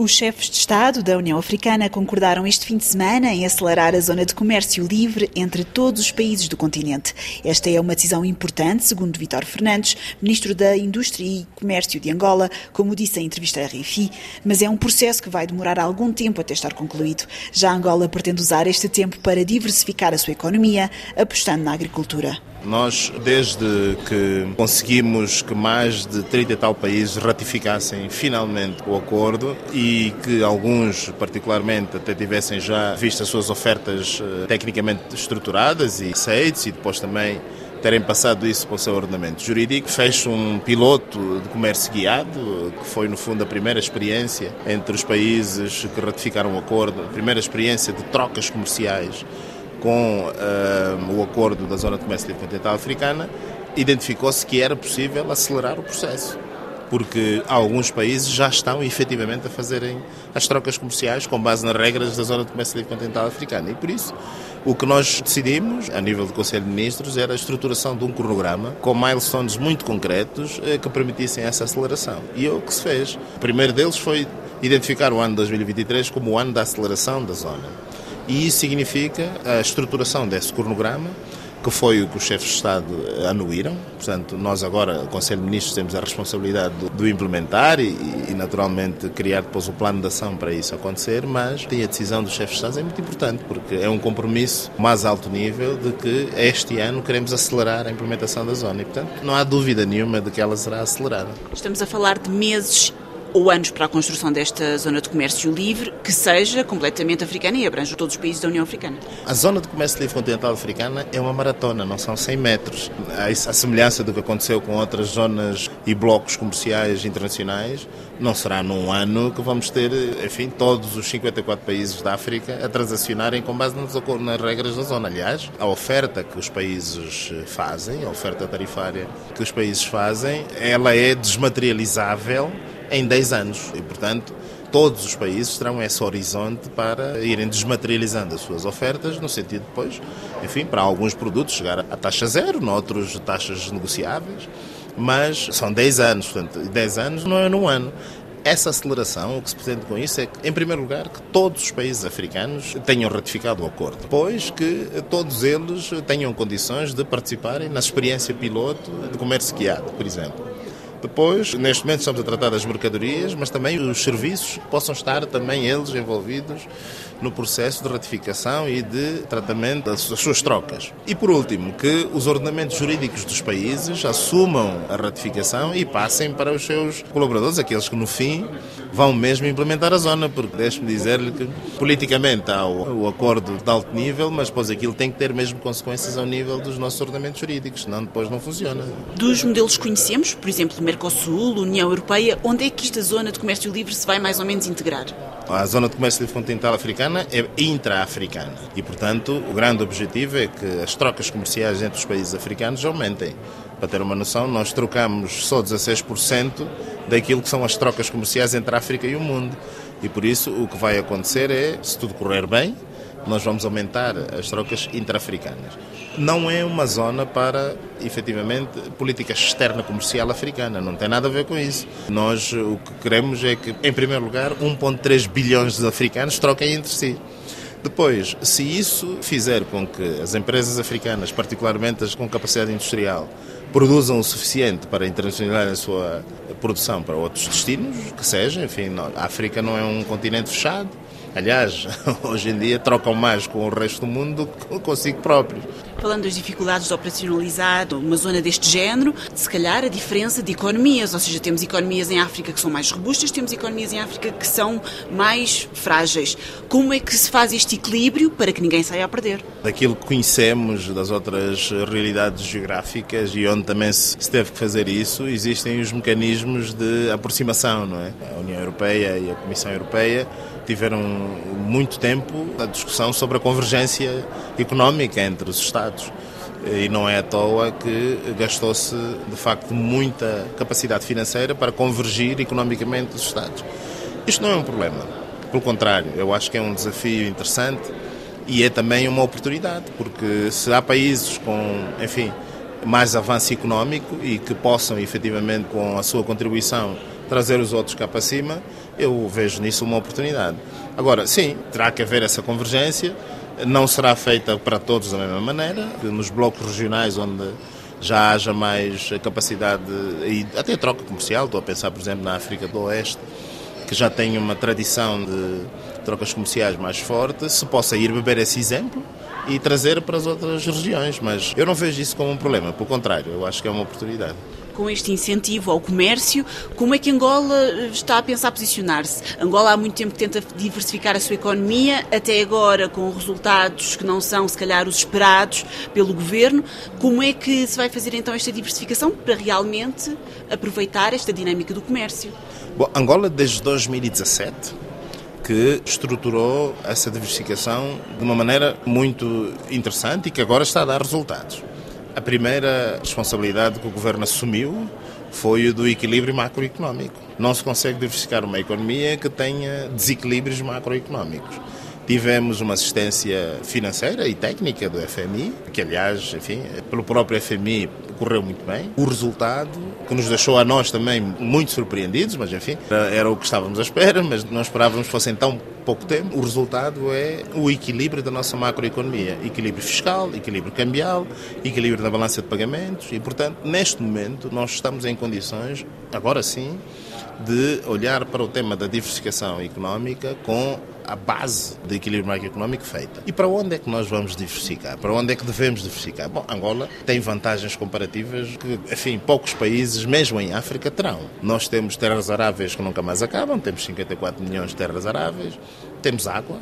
Os chefes de Estado da União Africana concordaram este fim de semana em acelerar a zona de comércio livre entre todos os países do continente. Esta é uma decisão importante, segundo Vítor Fernandes, ministro da Indústria e Comércio de Angola, como disse em entrevista à RFI, mas é um processo que vai demorar algum tempo até estar concluído. Já Angola pretende usar este tempo para diversificar a sua economia, apostando na agricultura. Nós, desde que conseguimos que mais de 30 e tal países ratificassem finalmente o acordo e que alguns, particularmente, até tivessem já visto as suas ofertas eh, tecnicamente estruturadas e aceites e depois também terem passado isso para o seu ordenamento jurídico, fez um piloto de comércio guiado, que foi no fundo a primeira experiência entre os países que ratificaram o acordo, a primeira experiência de trocas comerciais com uh, o acordo da Zona de Comércio Livre Continental Africana, identificou-se que era possível acelerar o processo. Porque alguns países já estão efetivamente a fazerem as trocas comerciais com base nas regras da Zona de Comércio Livre Continental Africana. E por isso, o que nós decidimos, a nível do Conselho de Ministros, era a estruturação de um cronograma com milestones muito concretos eh, que permitissem essa aceleração. E é o que se fez. O primeiro deles foi identificar o ano 2023 como o ano da aceleração da zona. E isso significa a estruturação desse cronograma, que foi o que os chefes de Estado anuíram. Portanto, nós agora, o Conselho de Ministros, temos a responsabilidade de implementar e, e, naturalmente, criar depois o plano de ação para isso acontecer, mas a decisão dos chefes de Estado é muito importante, porque é um compromisso mais alto nível de que este ano queremos acelerar a implementação da zona e, portanto, não há dúvida nenhuma de que ela será acelerada. Estamos a falar de meses ou anos para a construção desta zona de comércio livre que seja completamente africana e abrange todos os países da União Africana. A zona de comércio livre continental africana é uma maratona, não são 100 metros. A semelhança do que aconteceu com outras zonas e blocos comerciais internacionais, não será num ano que vamos ter, enfim, todos os 54 países da África a transacionarem com base nas regras da zona. Aliás, a oferta que os países fazem, a oferta tarifária que os países fazem, ela é desmaterializável em 10 anos. E, portanto, todos os países terão esse horizonte para irem desmaterializando as suas ofertas, no sentido depois, enfim, para alguns produtos chegar a taxa zero, noutros taxas negociáveis, mas são 10 anos, portanto, 10 anos não é num ano. Essa aceleração, o que se pretende com isso é que, em primeiro lugar, que todos os países africanos tenham ratificado o acordo. Depois, que todos eles tenham condições de participarem na experiência piloto de comércio guiado, por exemplo. Depois, neste momento estamos a tratar das mercadorias, mas também os serviços possam estar também eles envolvidos no processo de ratificação e de tratamento das suas trocas. E por último, que os ordenamentos jurídicos dos países assumam a ratificação e passem para os seus colaboradores, aqueles que no fim vão mesmo implementar a zona, porque deixe-me dizer-lhe que politicamente há o, o, acordo de alto nível, mas depois aquilo tem que ter mesmo consequências ao nível dos nossos ordenamentos jurídicos, senão depois não funciona. Dos modelos que conhecemos, por exemplo, Mercosul, União Europeia, onde é que esta zona de comércio livre se vai mais ou menos integrar? A zona de comércio livre continental africana é intra-africana e, portanto, o grande objetivo é que as trocas comerciais entre os países africanos aumentem. Para ter uma noção, nós trocamos só 16% daquilo que são as trocas comerciais entre a África e o mundo. E por isso o que vai acontecer é, se tudo correr bem, nós vamos aumentar as trocas intra-africanas. Não é uma zona para, efetivamente, política externa comercial africana, não tem nada a ver com isso. Nós o que queremos é que, em primeiro lugar, 1,3 bilhões de africanos troquem entre si. Depois, se isso fizer com que as empresas africanas, particularmente as com capacidade industrial, produzam o suficiente para internacionalizar a sua produção para outros destinos, que seja, enfim, a África não é um continente fechado, Aliás, hoje em dia trocam mais com o resto do mundo do que consigo próprios. Falando das dificuldades de operacionalizar uma zona deste género, se calhar a diferença de economias, ou seja, temos economias em África que são mais robustas, temos economias em África que são mais frágeis. Como é que se faz este equilíbrio para que ninguém saia a perder? Daquilo que conhecemos das outras realidades geográficas e onde também se teve que fazer isso, existem os mecanismos de aproximação, não é? A União Europeia e a Comissão Europeia tiveram muito tempo a discussão sobre a convergência económica entre os Estados. E não é à toa que gastou-se, de facto, muita capacidade financeira para convergir economicamente os Estados. Isto não é um problema. Pelo contrário, eu acho que é um desafio interessante e é também uma oportunidade, porque se há países com, enfim, mais avanço económico e que possam, efetivamente, com a sua contribuição, trazer os outros cá para cima, eu vejo nisso uma oportunidade. Agora, sim, terá que haver essa convergência, não será feita para todos da mesma maneira, nos blocos regionais onde já haja mais capacidade e até troca comercial, estou a pensar, por exemplo, na África do Oeste, que já tem uma tradição de trocas comerciais mais forte, se possa ir beber esse exemplo e trazer para as outras regiões. Mas eu não vejo isso como um problema, pelo contrário, eu acho que é uma oportunidade com este incentivo ao comércio, como é que Angola está a pensar posicionar-se? Angola há muito tempo que tenta diversificar a sua economia, até agora com resultados que não são, se calhar, os esperados pelo governo. Como é que se vai fazer então esta diversificação para realmente aproveitar esta dinâmica do comércio? Bom, Angola, desde 2017, que estruturou essa diversificação de uma maneira muito interessante e que agora está a dar resultados. A primeira responsabilidade que o governo assumiu foi o do equilíbrio macroeconómico. Não se consegue diversificar uma economia que tenha desequilíbrios macroeconómicos. Tivemos uma assistência financeira e técnica do FMI, que aliás, enfim, pelo próprio FMI correu muito bem. O resultado, que nos deixou a nós também muito surpreendidos, mas enfim, era o que estávamos à espera, mas não esperávamos que fosse em tão pouco tempo. O resultado é o equilíbrio da nossa macroeconomia. Equilíbrio fiscal, equilíbrio cambial, equilíbrio na balança de pagamentos e, portanto, neste momento nós estamos em condições, agora sim, de olhar para o tema da diversificação económica com a base de equilíbrio macroeconómico feita. E para onde é que nós vamos diversificar? Para onde é que devemos diversificar? Bom, Angola tem vantagens comparativas que, enfim, poucos países, mesmo em África, terão. Nós temos terras aráveis que nunca mais acabam, temos 54 milhões de terras aráveis, temos água,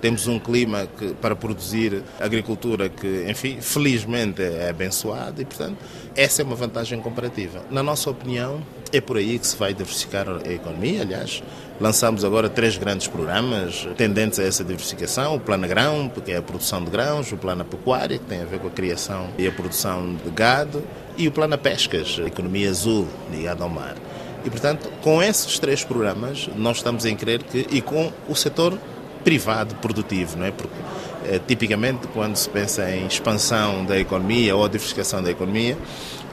temos um clima que, para produzir agricultura que, enfim, felizmente é abençoado e, portanto, essa é uma vantagem comparativa. Na nossa opinião, é por aí que se vai diversificar a economia. Aliás, lançamos agora três grandes programas tendentes a essa diversificação: o Plano Grão, que é a produção de grãos, o Plano Pecuária, que tem a ver com a criação e a produção de gado, e o Plano Pescas, a economia azul ligada ao mar. E, portanto, com esses três programas, nós estamos em crer que, e com o setor privado produtivo, não é? Porque, é, tipicamente, quando se pensa em expansão da economia ou diversificação da economia,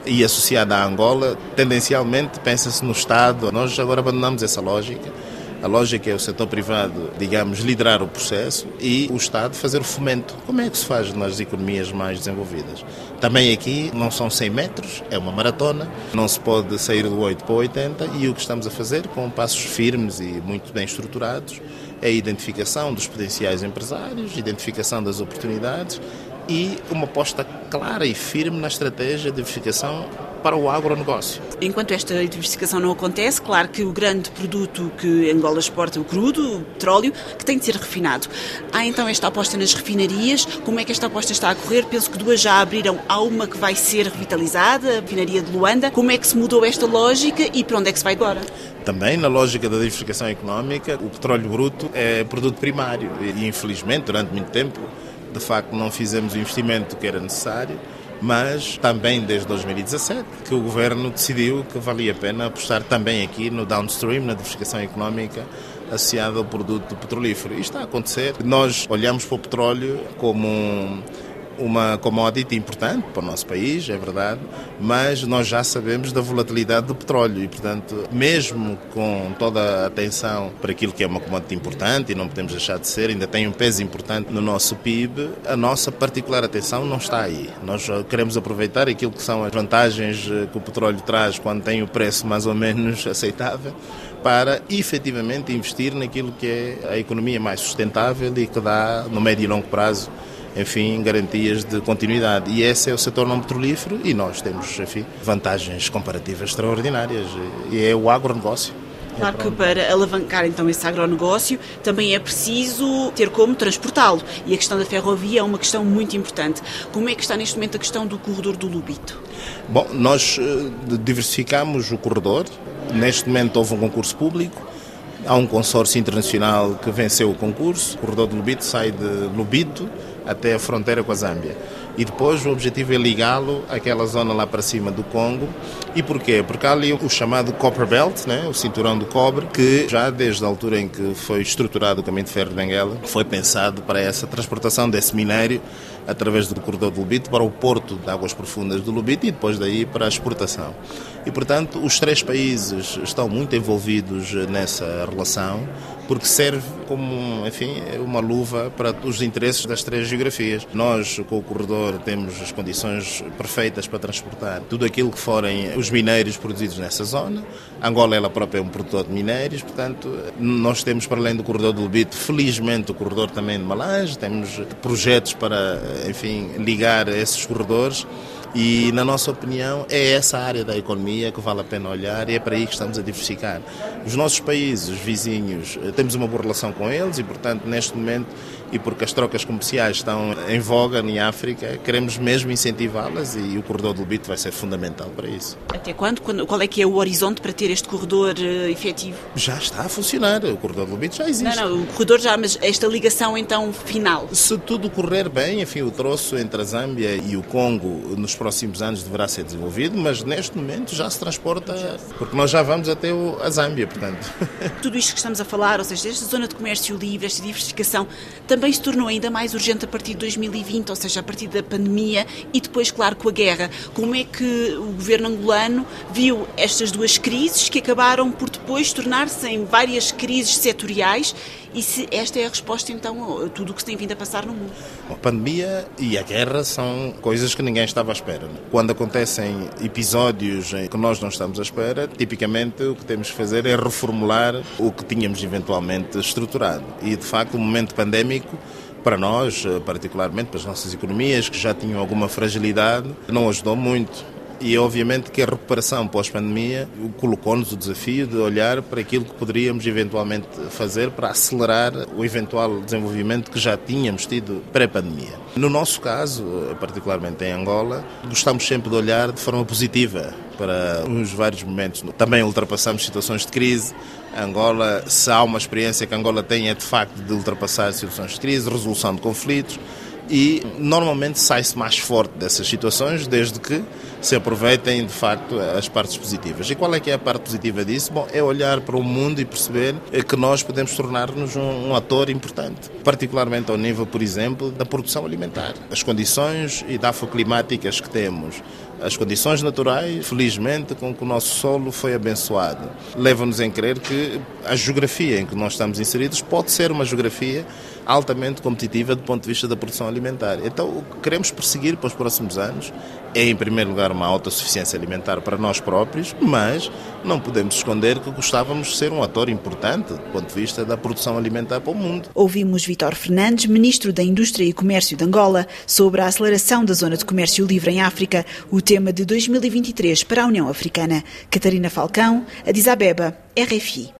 e associada à Angola, tendencialmente pensa-se no Estado. Nós agora abandonamos essa lógica. A lógica é o setor privado, digamos, liderar o processo e o Estado fazer o fomento. Como é que se faz nas economias mais desenvolvidas? Também aqui não são 100 metros, é uma maratona, não se pode sair do 8 para o 80 e o que estamos a fazer, com passos firmes e muito bem estruturados, a identificação dos potenciais empresários, identificação das oportunidades e uma aposta clara e firme na estratégia de diversificação para o agronegócio. Enquanto esta diversificação não acontece, claro que o grande produto que Angola exporta, o crudo, o petróleo, que tem de ser refinado. Há então esta aposta nas refinarias. Como é que esta aposta está a correr? Penso que duas já abriram. Há uma que vai ser revitalizada, a refinaria de Luanda. Como é que se mudou esta lógica e para onde é que se vai agora? Também na lógica da diversificação económica, o petróleo bruto é produto primário e infelizmente durante muito tempo de facto não fizemos o investimento que era necessário, mas também desde 2017 que o governo decidiu que valia a pena apostar também aqui no downstream, na diversificação económica associada ao produto petrolífero. Isto está a acontecer. Nós olhamos para o petróleo como um uma commodity importante para o nosso país, é verdade, mas nós já sabemos da volatilidade do petróleo e, portanto, mesmo com toda a atenção para aquilo que é uma commodity importante e não podemos deixar de ser, ainda tem um peso importante no nosso PIB, a nossa particular atenção não está aí. Nós queremos aproveitar aquilo que são as vantagens eh, que o petróleo traz quando tem o preço mais ou menos aceitável para efetivamente investir naquilo que é a economia mais sustentável e que dá, no médio e longo prazo, enfim, garantias de continuidade. E esse é o setor não petrolífero e nós temos, enfim, vantagens comparativas extraordinárias. E é o agronegócio. Claro que para alavancar então esse agronegócio também é preciso ter como transportá-lo e a questão da ferrovia é uma questão muito importante. Como é que está neste momento a questão do corredor do Lubito? Bom, nós eh, diversificamos o corredor. Neste momento houve um concurso público. Há um consórcio internacional que venceu o concurso. O corredor do Lubito sai de Lubito até a fronteira com a Zâmbia. E depois o objetivo é ligá-lo àquela zona lá para cima do Congo. E porquê? Porque há ali o chamado Copper Belt, né? o cinturão do cobre, que já desde a altura em que foi estruturado o caminho de ferro de Benguela, foi pensado para essa transportação desse minério através do corredor do Lubito para o porto de águas profundas do Lubito e depois daí para a exportação. E, portanto, os três países estão muito envolvidos nessa relação porque serve como, enfim, uma luva para os interesses das três geografias. Nós, com o corredor, temos as condições perfeitas para transportar tudo aquilo que forem os minérios produzidos nessa zona. Angola, ela própria é um produtor de minérios, portanto, nós temos, para além do corredor do Lubito, felizmente o corredor também de Malange, temos projetos para, enfim, ligar esses corredores e, na nossa opinião, é essa área da economia que vale a pena olhar e é para aí que estamos a diversificar. Os nossos países vizinhos, eh, temos uma boa relação com eles e, portanto, neste momento, e porque as trocas comerciais estão em voga em África, queremos mesmo incentivá-las e o corredor do Lubito vai ser fundamental para isso. Até quando? Qual é que é o horizonte para ter este corredor uh, efetivo? Já está a funcionar, o corredor do Lubito já existe. Não, não, o corredor já, mas esta ligação então final? Se tudo correr bem, enfim, o troço entre a Zâmbia e o Congo nos próximos anos deverá ser desenvolvido, mas neste momento já se transporta, porque nós já vamos até a Zâmbia, portanto. Tudo isto que estamos a falar, ou seja, esta zona de comércio livre, esta diversificação, também se tornou ainda mais urgente a partir de 2020, ou seja, a partir da pandemia e depois, claro, com a guerra. Como é que o governo angolano viu estas duas crises que acabaram por depois tornar-se em várias crises setoriais e se esta é a resposta então a tudo o que se tem vindo a passar no mundo? A pandemia e a guerra são coisas que ninguém estava à espera. Quando acontecem episódios que nós não estamos à espera, tipicamente o que temos que fazer é reformular o que tínhamos eventualmente estruturado. E de facto, o momento pandémico para nós, particularmente para as nossas economias, que já tinham alguma fragilidade, não ajudou muito. E obviamente que a recuperação pós-pandemia colocou-nos o desafio de olhar para aquilo que poderíamos eventualmente fazer para acelerar o eventual desenvolvimento que já tínhamos tido pré-pandemia. No nosso caso, particularmente em Angola, gostamos sempre de olhar de forma positiva para os vários momentos. Também ultrapassamos situações de crise. Angola, se há uma experiência que Angola tem, é de facto de ultrapassar situações de crise, resolução de conflitos e normalmente sai-se mais forte dessas situações desde que se aproveitem de facto as partes positivas. E qual é que é a parte positiva disso? Bom, é olhar para o mundo e perceber que nós podemos tornar-nos um, um ator importante, particularmente ao nível, por exemplo, da produção alimentar. As condições edafoclimáticas que temos, as condições naturais, felizmente, com que o nosso solo foi abençoado, levam-nos a crer que a geografia em que nós estamos inseridos pode ser uma geografia altamente competitiva do ponto de vista da produção alimentar. Então, o que queremos perseguir para os próximos anos é, em primeiro lugar, uma autossuficiência alimentar para nós próprios, mas não podemos esconder que gostávamos de ser um ator importante do ponto de vista da produção alimentar para o mundo. Ouvimos Vitor Fernandes, Ministro da Indústria e Comércio de Angola, sobre a aceleração da zona de comércio livre em África, o tema de 2023 para a União Africana. Catarina Falcão, Addis Abeba, RFI.